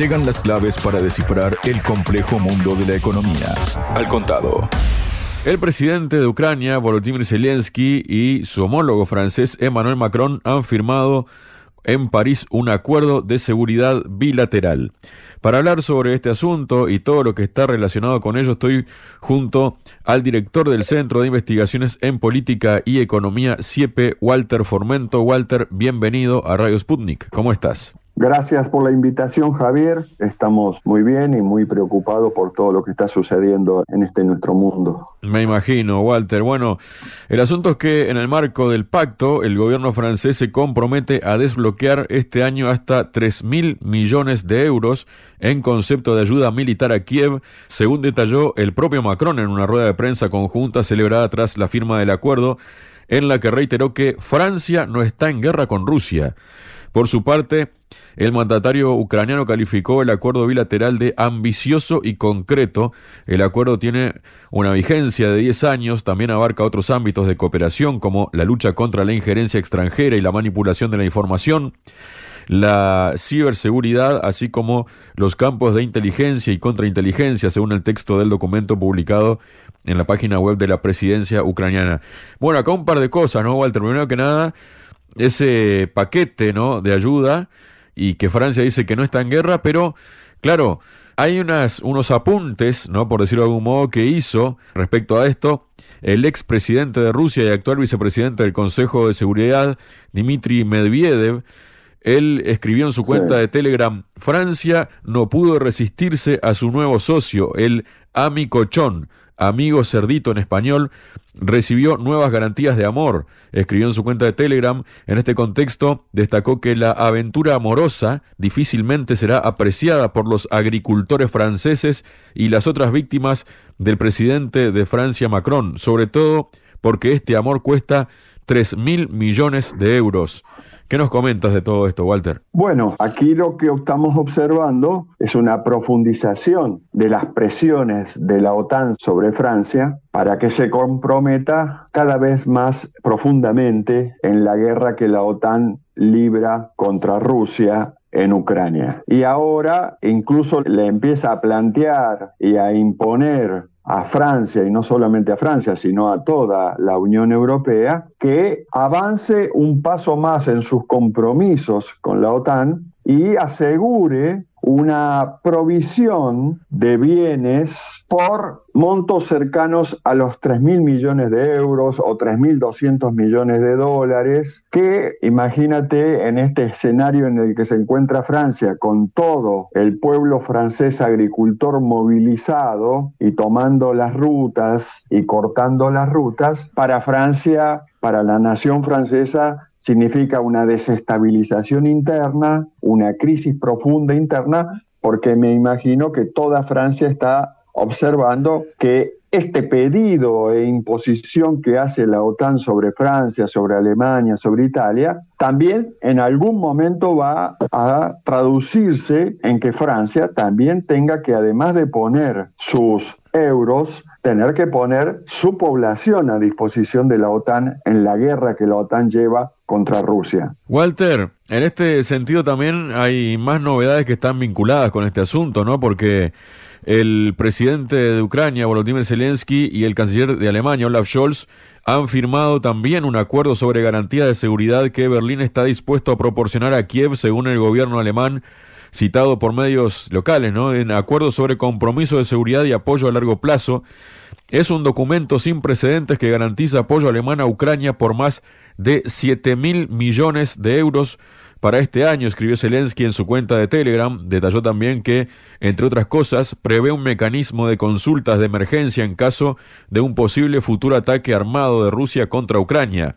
Llegan las claves para descifrar el complejo mundo de la economía. Al contado. El presidente de Ucrania, Volodymyr Zelensky, y su homólogo francés, Emmanuel Macron, han firmado en París un acuerdo de seguridad bilateral. Para hablar sobre este asunto y todo lo que está relacionado con ello, estoy junto al director del Centro de Investigaciones en Política y Economía, CIEPE, Walter Formento. Walter, bienvenido a Radio Sputnik. ¿Cómo estás? Gracias por la invitación, Javier. Estamos muy bien y muy preocupados por todo lo que está sucediendo en este nuestro mundo. Me imagino, Walter. Bueno, el asunto es que en el marco del pacto, el gobierno francés se compromete a desbloquear este año hasta 3 mil millones de euros en concepto de ayuda militar a Kiev, según detalló el propio Macron en una rueda de prensa conjunta celebrada tras la firma del acuerdo, en la que reiteró que Francia no está en guerra con Rusia. Por su parte, el mandatario ucraniano calificó el acuerdo bilateral de ambicioso y concreto. El acuerdo tiene una vigencia de 10 años, también abarca otros ámbitos de cooperación como la lucha contra la injerencia extranjera y la manipulación de la información, la ciberseguridad, así como los campos de inteligencia y contrainteligencia, según el texto del documento publicado en la página web de la presidencia ucraniana. Bueno, acá un par de cosas, ¿no, Walter? Primero que nada, ese paquete ¿no? de ayuda y que Francia dice que no está en guerra, pero claro, hay unas, unos apuntes, ¿no? por decirlo de algún modo, que hizo respecto a esto el expresidente de Rusia y actual vicepresidente del Consejo de Seguridad, Dmitry Medvedev. Él escribió en su cuenta de Telegram, Francia no pudo resistirse a su nuevo socio, el Amicochón, amigo cerdito en español, recibió nuevas garantías de amor. Escribió en su cuenta de Telegram. En este contexto, destacó que la aventura amorosa difícilmente será apreciada por los agricultores franceses y las otras víctimas del presidente de Francia, Macron, sobre todo porque este amor cuesta 3 mil millones de euros. ¿Qué nos comentas de todo esto, Walter? Bueno, aquí lo que estamos observando es una profundización de las presiones de la OTAN sobre Francia para que se comprometa cada vez más profundamente en la guerra que la OTAN libra contra Rusia en Ucrania. Y ahora incluso le empieza a plantear y a imponer a Francia, y no solamente a Francia, sino a toda la Unión Europea, que avance un paso más en sus compromisos con la OTAN y asegure una provisión de bienes por montos cercanos a los 3 mil millones de euros o 3.200 millones de dólares, que imagínate en este escenario en el que se encuentra Francia, con todo el pueblo francés agricultor movilizado y tomando las rutas y cortando las rutas, para Francia, para la nación francesa, significa una desestabilización interna, una crisis profunda interna, porque me imagino que toda Francia está observando que este pedido e imposición que hace la OTAN sobre Francia, sobre Alemania, sobre Italia, también en algún momento va a traducirse en que Francia también tenga que, además de poner sus euros, tener que poner su población a disposición de la OTAN en la guerra que la OTAN lleva contra Rusia. Walter, en este sentido también hay más novedades que están vinculadas con este asunto, ¿no? Porque el presidente de Ucrania, Volodymyr Zelensky, y el canciller de Alemania, Olaf Scholz, han firmado también un acuerdo sobre garantía de seguridad que Berlín está dispuesto a proporcionar a Kiev, según el gobierno alemán, citado por medios locales, ¿no? En acuerdo sobre compromiso de seguridad y apoyo a largo plazo. Es un documento sin precedentes que garantiza apoyo alemán a Ucrania por más de 7 mil millones de euros para este año, escribió Zelensky en su cuenta de Telegram. Detalló también que, entre otras cosas, prevé un mecanismo de consultas de emergencia en caso de un posible futuro ataque armado de Rusia contra Ucrania.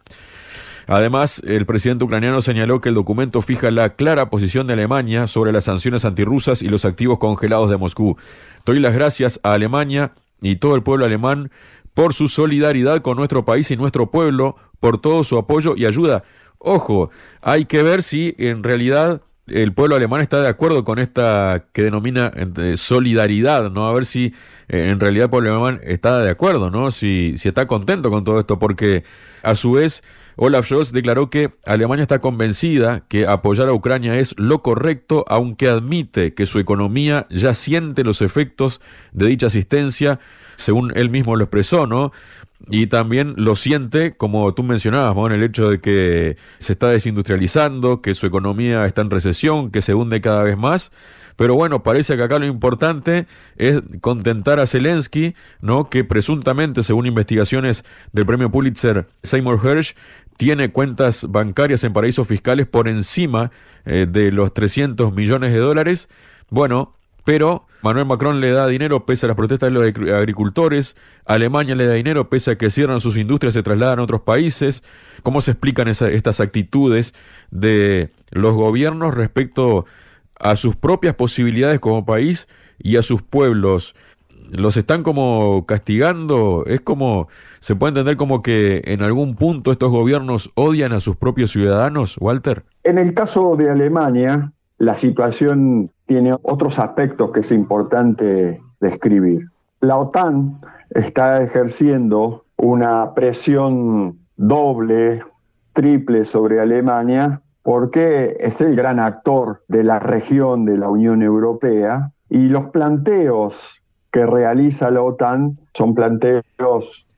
Además, el presidente ucraniano señaló que el documento fija la clara posición de Alemania sobre las sanciones antirrusas y los activos congelados de Moscú. Doy las gracias a Alemania y todo el pueblo alemán por su solidaridad con nuestro país y nuestro pueblo, por todo su apoyo y ayuda. Ojo, hay que ver si en realidad el pueblo alemán está de acuerdo con esta que denomina eh, solidaridad, ¿no? A ver si eh, en realidad el pueblo alemán está de acuerdo, ¿no? Si, si está contento con todo esto, porque a su vez Olaf Scholz declaró que Alemania está convencida que apoyar a Ucrania es lo correcto, aunque admite que su economía ya siente los efectos de dicha asistencia, según él mismo lo expresó, ¿no? Y también lo siente, como tú mencionabas, en el hecho de que se está desindustrializando, que su economía está en recesión, que se hunde cada vez más. Pero bueno, parece que acá lo importante es contentar a Zelensky, ¿no? que presuntamente, según investigaciones del premio Pulitzer Seymour Hersh, tiene cuentas bancarias en paraísos fiscales por encima eh, de los 300 millones de dólares. Bueno, pero Manuel Macron le da dinero pese a las protestas de los agricultores, Alemania le da dinero pese a que cierran sus industrias, se trasladan a otros países. ¿Cómo se explican estas actitudes de los gobiernos respecto a sus propias posibilidades como país y a sus pueblos? Los están como castigando, es como, se puede entender como que en algún punto estos gobiernos odian a sus propios ciudadanos, Walter. En el caso de Alemania, la situación tiene otros aspectos que es importante describir. La OTAN está ejerciendo una presión doble, triple sobre Alemania porque es el gran actor de la región de la Unión Europea y los planteos que realiza la OTAN son planteos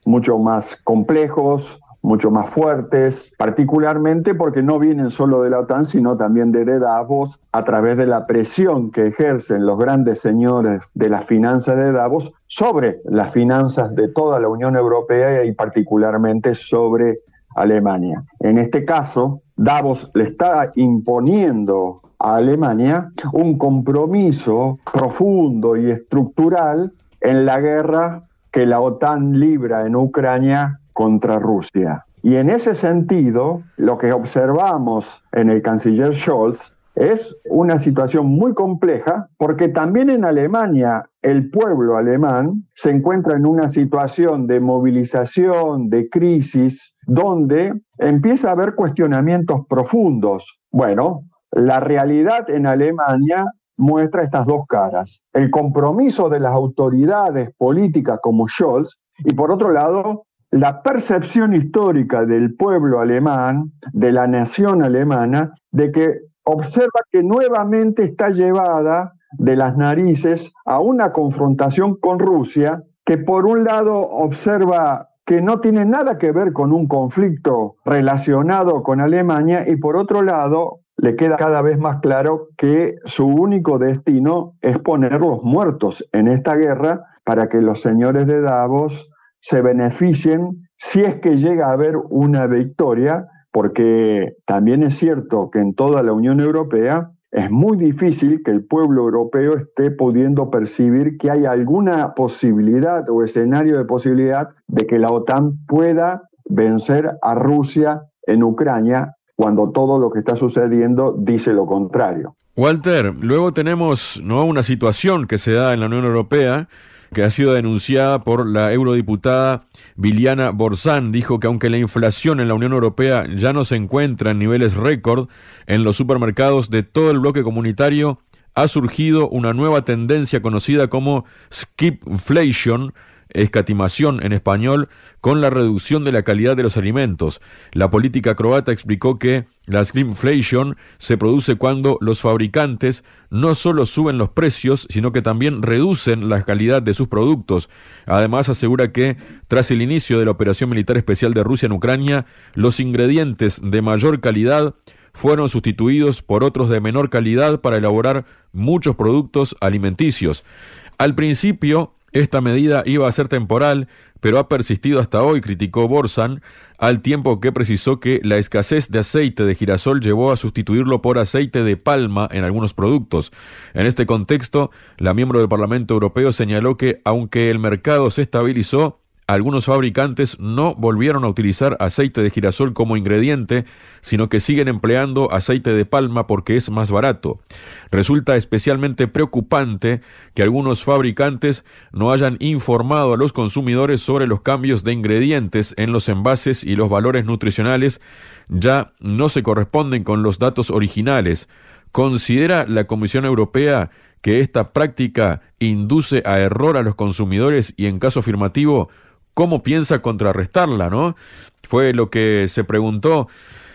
mucho más complejos, mucho más fuertes, particularmente porque no vienen solo de la OTAN, sino también de Davos, a través de la presión que ejercen los grandes señores de las finanzas de Davos sobre las finanzas de toda la Unión Europea y particularmente sobre Alemania. En este caso, Davos le está imponiendo Alemania un compromiso profundo y estructural en la guerra que la OTAN libra en Ucrania contra Rusia. Y en ese sentido, lo que observamos en el canciller Scholz es una situación muy compleja porque también en Alemania el pueblo alemán se encuentra en una situación de movilización, de crisis, donde empieza a haber cuestionamientos profundos. Bueno, la realidad en Alemania muestra estas dos caras. El compromiso de las autoridades políticas como Scholz y por otro lado la percepción histórica del pueblo alemán, de la nación alemana, de que observa que nuevamente está llevada de las narices a una confrontación con Rusia, que por un lado observa que no tiene nada que ver con un conflicto relacionado con Alemania y por otro lado le queda cada vez más claro que su único destino es poner los muertos en esta guerra para que los señores de Davos se beneficien si es que llega a haber una victoria, porque también es cierto que en toda la Unión Europea es muy difícil que el pueblo europeo esté pudiendo percibir que hay alguna posibilidad o escenario de posibilidad de que la OTAN pueda vencer a Rusia en Ucrania cuando todo lo que está sucediendo dice lo contrario. Walter, luego tenemos ¿no? una situación que se da en la Unión Europea que ha sido denunciada por la eurodiputada Viliana Borzán. Dijo que aunque la inflación en la Unión Europea ya no se encuentra en niveles récord, en los supermercados de todo el bloque comunitario ha surgido una nueva tendencia conocida como skipflation, escatimación en español, con la reducción de la calidad de los alimentos. La política croata explicó que la inflation se produce cuando los fabricantes no solo suben los precios, sino que también reducen la calidad de sus productos. Además, asegura que tras el inicio de la operación militar especial de Rusia en Ucrania, los ingredientes de mayor calidad fueron sustituidos por otros de menor calidad para elaborar muchos productos alimenticios. Al principio, esta medida iba a ser temporal, pero ha persistido hasta hoy, criticó Borsan, al tiempo que precisó que la escasez de aceite de girasol llevó a sustituirlo por aceite de palma en algunos productos. En este contexto, la miembro del Parlamento Europeo señaló que, aunque el mercado se estabilizó, algunos fabricantes no volvieron a utilizar aceite de girasol como ingrediente, sino que siguen empleando aceite de palma porque es más barato. Resulta especialmente preocupante que algunos fabricantes no hayan informado a los consumidores sobre los cambios de ingredientes en los envases y los valores nutricionales ya no se corresponden con los datos originales. ¿Considera la Comisión Europea que esta práctica induce a error a los consumidores y en caso afirmativo cómo piensa contrarrestarla, ¿no? Fue lo que se preguntó.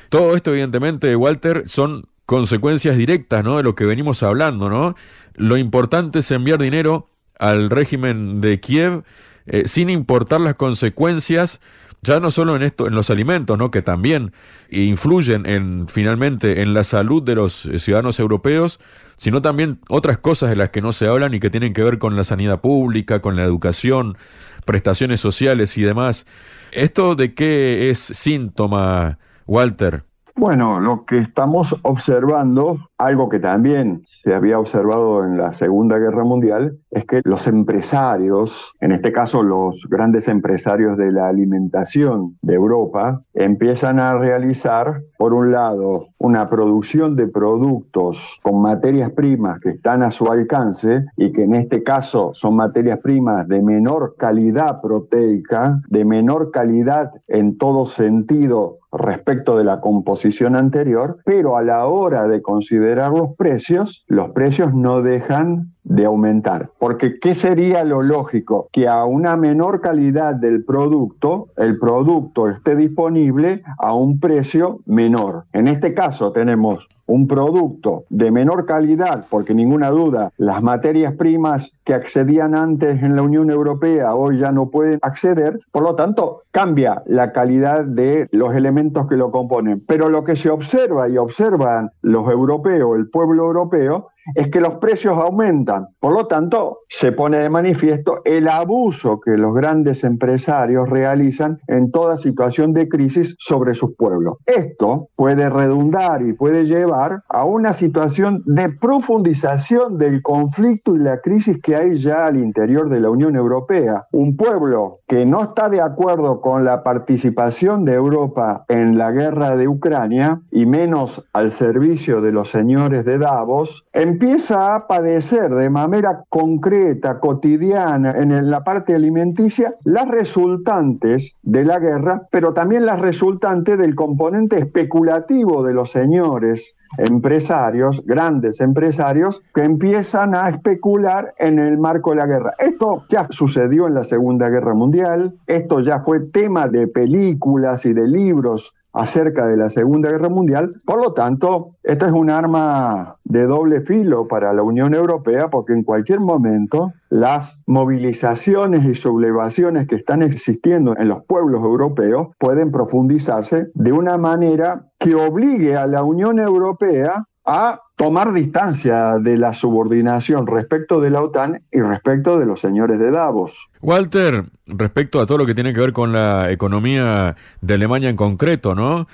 Todo esto, evidentemente, Walter, son consecuencias directas, ¿no? De lo que venimos hablando, ¿no? Lo importante es enviar dinero al régimen de Kiev eh, sin importar las consecuencias ya no solo en esto, en los alimentos, ¿no? que también influyen en finalmente en la salud de los eh, ciudadanos europeos, sino también otras cosas de las que no se hablan y que tienen que ver con la sanidad pública, con la educación, prestaciones sociales y demás. ¿Esto de qué es síntoma, Walter? Bueno, lo que estamos observando, algo que también se había observado en la Segunda Guerra Mundial, es que los empresarios, en este caso los grandes empresarios de la alimentación de Europa, empiezan a realizar, por un lado, una producción de productos con materias primas que están a su alcance y que en este caso son materias primas de menor calidad proteica, de menor calidad en todo sentido respecto de la composición anterior, pero a la hora de considerar los precios, los precios no dejan de aumentar. Porque ¿qué sería lo lógico? Que a una menor calidad del producto, el producto esté disponible a un precio menor. En este caso tenemos un producto de menor calidad, porque ninguna duda, las materias primas que accedían antes en la Unión Europea hoy ya no pueden acceder, por lo tanto cambia la calidad de los elementos que lo componen. Pero lo que se observa y observan los europeos, el pueblo europeo, es que los precios aumentan. Por lo tanto, se pone de manifiesto el abuso que los grandes empresarios realizan en toda situación de crisis sobre sus pueblos. Esto puede redundar y puede llevar a una situación de profundización del conflicto y la crisis que hay ya al interior de la Unión Europea. Un pueblo que no está de acuerdo con la participación de Europa en la guerra de Ucrania y menos al servicio de los señores de Davos, empieza a padecer de manera concreta, cotidiana, en la parte alimenticia, las resultantes de la guerra, pero también las resultantes del componente especulativo de los señores empresarios, grandes empresarios, que empiezan a especular en el marco de la guerra. Esto ya sucedió en la Segunda Guerra Mundial, esto ya fue tema de películas y de libros acerca de la Segunda Guerra Mundial. Por lo tanto, esta es un arma de doble filo para la Unión Europea porque en cualquier momento las movilizaciones y sublevaciones que están existiendo en los pueblos europeos pueden profundizarse de una manera que obligue a la Unión Europea a tomar distancia de la subordinación respecto de la OTAN y respecto de los señores de Davos. Walter, respecto a todo lo que tiene que ver con la economía de Alemania en concreto, ¿no?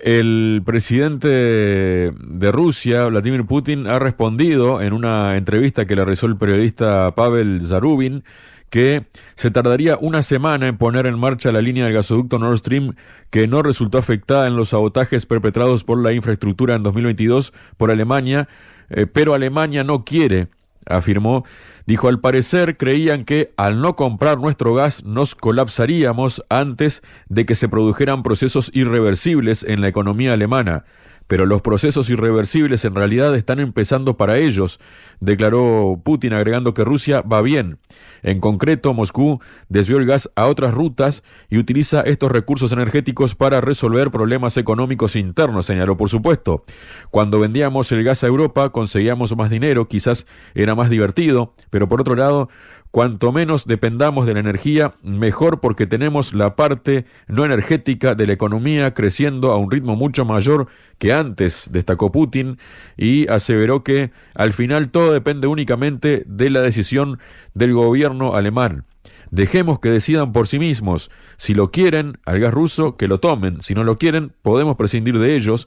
El presidente de Rusia, Vladimir Putin, ha respondido en una entrevista que le realizó el periodista Pavel Zarubin que se tardaría una semana en poner en marcha la línea del gasoducto Nord Stream que no resultó afectada en los sabotajes perpetrados por la infraestructura en 2022 por Alemania, eh, pero Alemania no quiere afirmó, dijo, al parecer creían que al no comprar nuestro gas nos colapsaríamos antes de que se produjeran procesos irreversibles en la economía alemana pero los procesos irreversibles en realidad están empezando para ellos, declaró Putin agregando que Rusia va bien. En concreto, Moscú desvió el gas a otras rutas y utiliza estos recursos energéticos para resolver problemas económicos internos, señaló por supuesto. Cuando vendíamos el gas a Europa conseguíamos más dinero, quizás era más divertido, pero por otro lado, Cuanto menos dependamos de la energía, mejor porque tenemos la parte no energética de la economía creciendo a un ritmo mucho mayor que antes, destacó Putin, y aseveró que al final todo depende únicamente de la decisión del gobierno alemán. Dejemos que decidan por sí mismos. Si lo quieren, al gas ruso, que lo tomen. Si no lo quieren, podemos prescindir de ellos.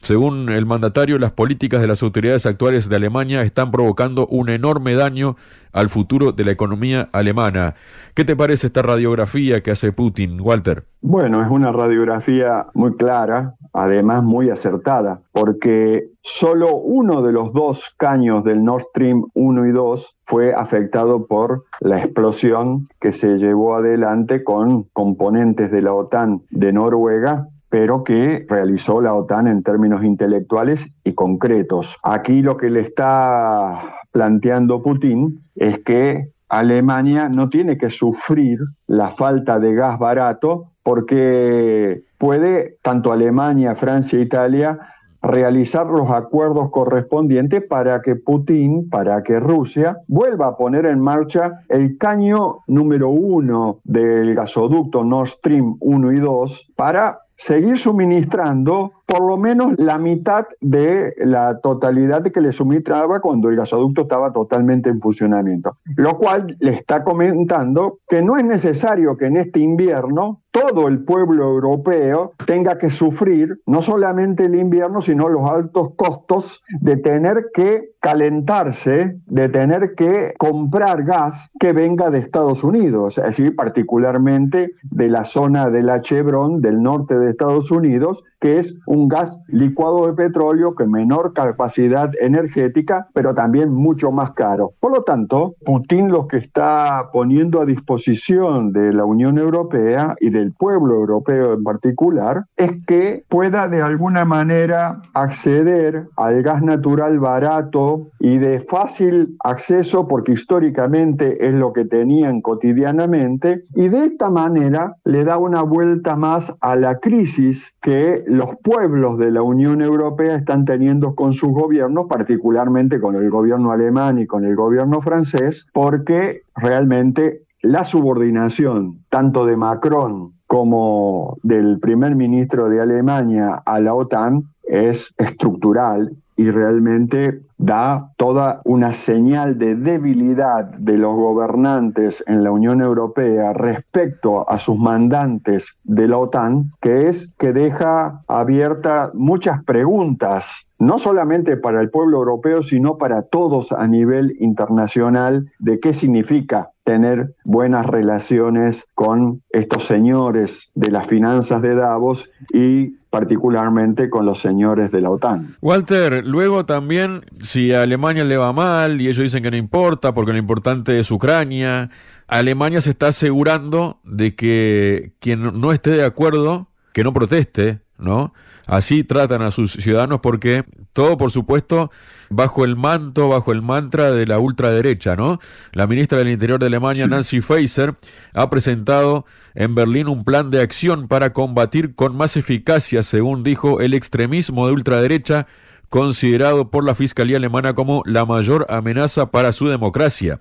Según el mandatario, las políticas de las autoridades actuales de Alemania están provocando un enorme daño al futuro de la economía alemana. ¿Qué te parece esta radiografía que hace Putin, Walter? Bueno, es una radiografía muy clara, además muy acertada, porque solo uno de los dos caños del Nord Stream 1 y 2 fue afectado por la explosión que se llevó adelante con componentes de la OTAN de Noruega pero que realizó la OTAN en términos intelectuales y concretos. Aquí lo que le está planteando Putin es que Alemania no tiene que sufrir la falta de gas barato porque puede tanto Alemania, Francia, Italia realizar los acuerdos correspondientes para que Putin, para que Rusia vuelva a poner en marcha el caño número uno del gasoducto Nord Stream 1 y 2 para seguir suministrando por lo menos la mitad de la totalidad que le suministraba cuando el gasoducto estaba totalmente en funcionamiento. Lo cual le está comentando que no es necesario que en este invierno todo el pueblo europeo tenga que sufrir no solamente el invierno, sino los altos costos de tener que calentarse, de tener que comprar gas que venga de Estados Unidos, es decir, particularmente de la zona de la Chevron del norte de Estados Unidos, que es un gas licuado de petróleo con menor capacidad energética, pero también mucho más caro. Por lo tanto, Putin lo que está poniendo a disposición de la Unión Europea y del pueblo europeo en particular es que pueda de alguna manera acceder al gas natural barato y de fácil acceso, porque históricamente es lo que tenían cotidianamente, y de esta manera le da una vuelta más a la crisis que los pueblos de la Unión Europea están teniendo con sus gobiernos, particularmente con el gobierno alemán y con el gobierno francés, porque realmente la subordinación tanto de Macron como del primer ministro de Alemania a la OTAN es estructural y realmente da toda una señal de debilidad de los gobernantes en la Unión Europea respecto a sus mandantes de la OTAN, que es que deja abierta muchas preguntas no solamente para el pueblo europeo, sino para todos a nivel internacional, de qué significa tener buenas relaciones con estos señores de las finanzas de Davos y particularmente con los señores de la OTAN. Walter, luego también, si a Alemania le va mal y ellos dicen que no importa porque lo importante es Ucrania, Alemania se está asegurando de que quien no esté de acuerdo, que no proteste, ¿no? Así tratan a sus ciudadanos porque todo, por supuesto, bajo el manto, bajo el mantra de la ultraderecha, ¿no? La ministra del Interior de Alemania, Nancy Faeser, ha presentado en Berlín un plan de acción para combatir con más eficacia, según dijo, el extremismo de ultraderecha considerado por la Fiscalía alemana como la mayor amenaza para su democracia.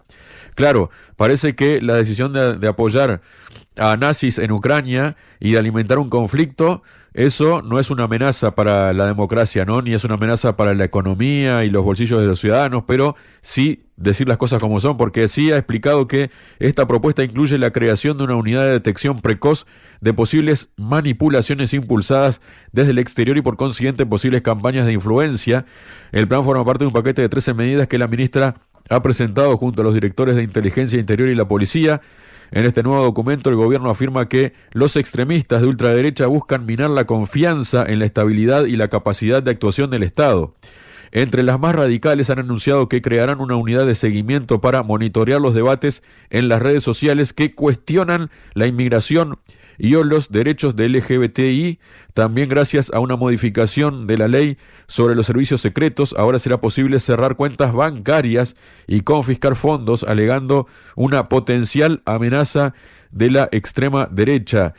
Claro, parece que la decisión de, apoyar a nazis en Ucrania y de alimentar un conflicto eso no es una amenaza para la democracia, ¿no? Ni es una amenaza para la economía y los bolsillos de los ciudadanos, pero sí decir las cosas como son, porque sí ha explicado que esta propuesta incluye la creación de una unidad de detección precoz de posibles manipulaciones impulsadas desde el exterior y por consiguiente posibles campañas de influencia. El plan forma parte de un paquete de 13 medidas que la ministra ha presentado junto a los directores de inteligencia interior y la policía en este nuevo documento, el gobierno afirma que los extremistas de ultraderecha buscan minar la confianza en la estabilidad y la capacidad de actuación del Estado. Entre las más radicales han anunciado que crearán una unidad de seguimiento para monitorear los debates en las redes sociales que cuestionan la inmigración y los derechos de LGBTI. También gracias a una modificación de la ley sobre los servicios secretos, ahora será posible cerrar cuentas bancarias y confiscar fondos, alegando una potencial amenaza de la extrema derecha.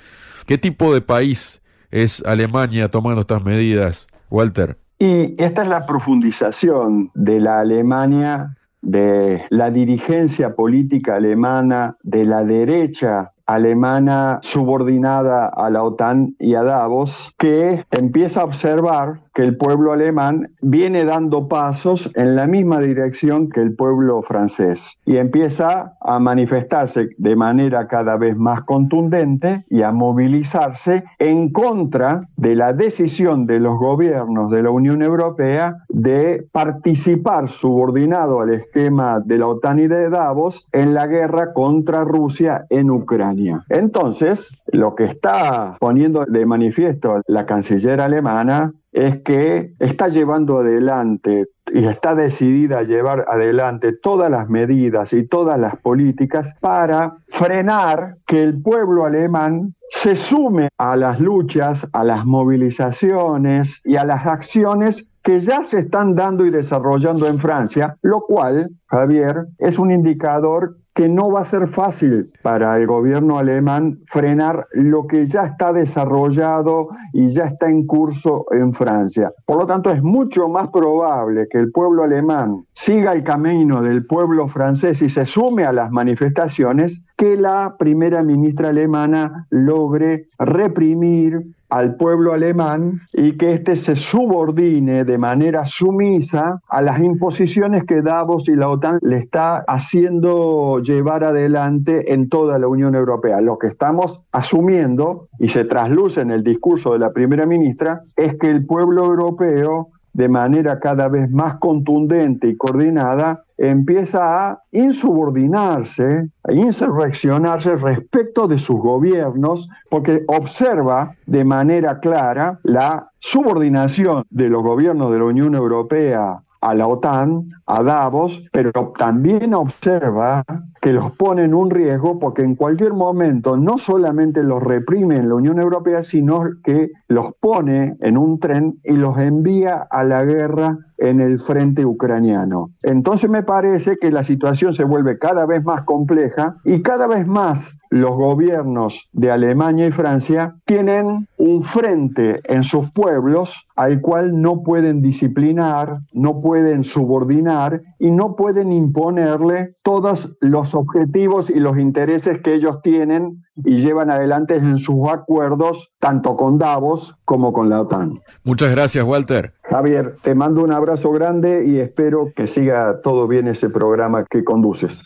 ¿Qué tipo de país es Alemania tomando estas medidas, Walter? Y esta es la profundización de la Alemania, de la dirigencia política alemana, de la derecha alemana subordinada a la OTAN y a Davos, que empieza a observar que el pueblo alemán viene dando pasos en la misma dirección que el pueblo francés y empieza a manifestarse de manera cada vez más contundente y a movilizarse en contra de la decisión de los gobiernos de la Unión Europea de participar subordinado al esquema de la OTAN y de Davos en la guerra contra Rusia en Ucrania. Entonces, lo que está poniendo de manifiesto la canciller alemana es que está llevando adelante y está decidida a llevar adelante todas las medidas y todas las políticas para frenar que el pueblo alemán se sume a las luchas, a las movilizaciones y a las acciones que ya se están dando y desarrollando en Francia, lo cual, Javier, es un indicador que no va a ser fácil para el gobierno alemán frenar lo que ya está desarrollado y ya está en curso en Francia. Por lo tanto, es mucho más probable que el pueblo alemán siga el camino del pueblo francés y se sume a las manifestaciones que la primera ministra alemana logre reprimir al pueblo alemán y que éste se subordine de manera sumisa a las imposiciones que Davos y la OTAN le está haciendo llevar adelante en toda la Unión Europea. Lo que estamos asumiendo, y se trasluce en el discurso de la primera ministra, es que el pueblo europeo de manera cada vez más contundente y coordinada, empieza a insubordinarse, a insurreccionarse respecto de sus gobiernos, porque observa de manera clara la subordinación de los gobiernos de la Unión Europea a la OTAN, a Davos, pero también observa que los pone en un riesgo porque en cualquier momento no solamente los reprime en la Unión Europea, sino que los pone en un tren y los envía a la guerra en el frente ucraniano. Entonces me parece que la situación se vuelve cada vez más compleja y cada vez más los gobiernos de Alemania y Francia tienen un frente en sus pueblos al cual no pueden disciplinar, no pueden subordinar y no pueden imponerle todos los objetivos y los intereses que ellos tienen y llevan adelante en sus acuerdos, tanto con Davos como con la OTAN. Muchas gracias, Walter. Javier, te mando un abrazo grande y espero que siga todo bien ese programa que conduces.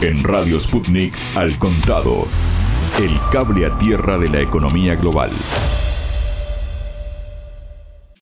En Radio Sputnik, al contado, el cable a tierra de la economía global.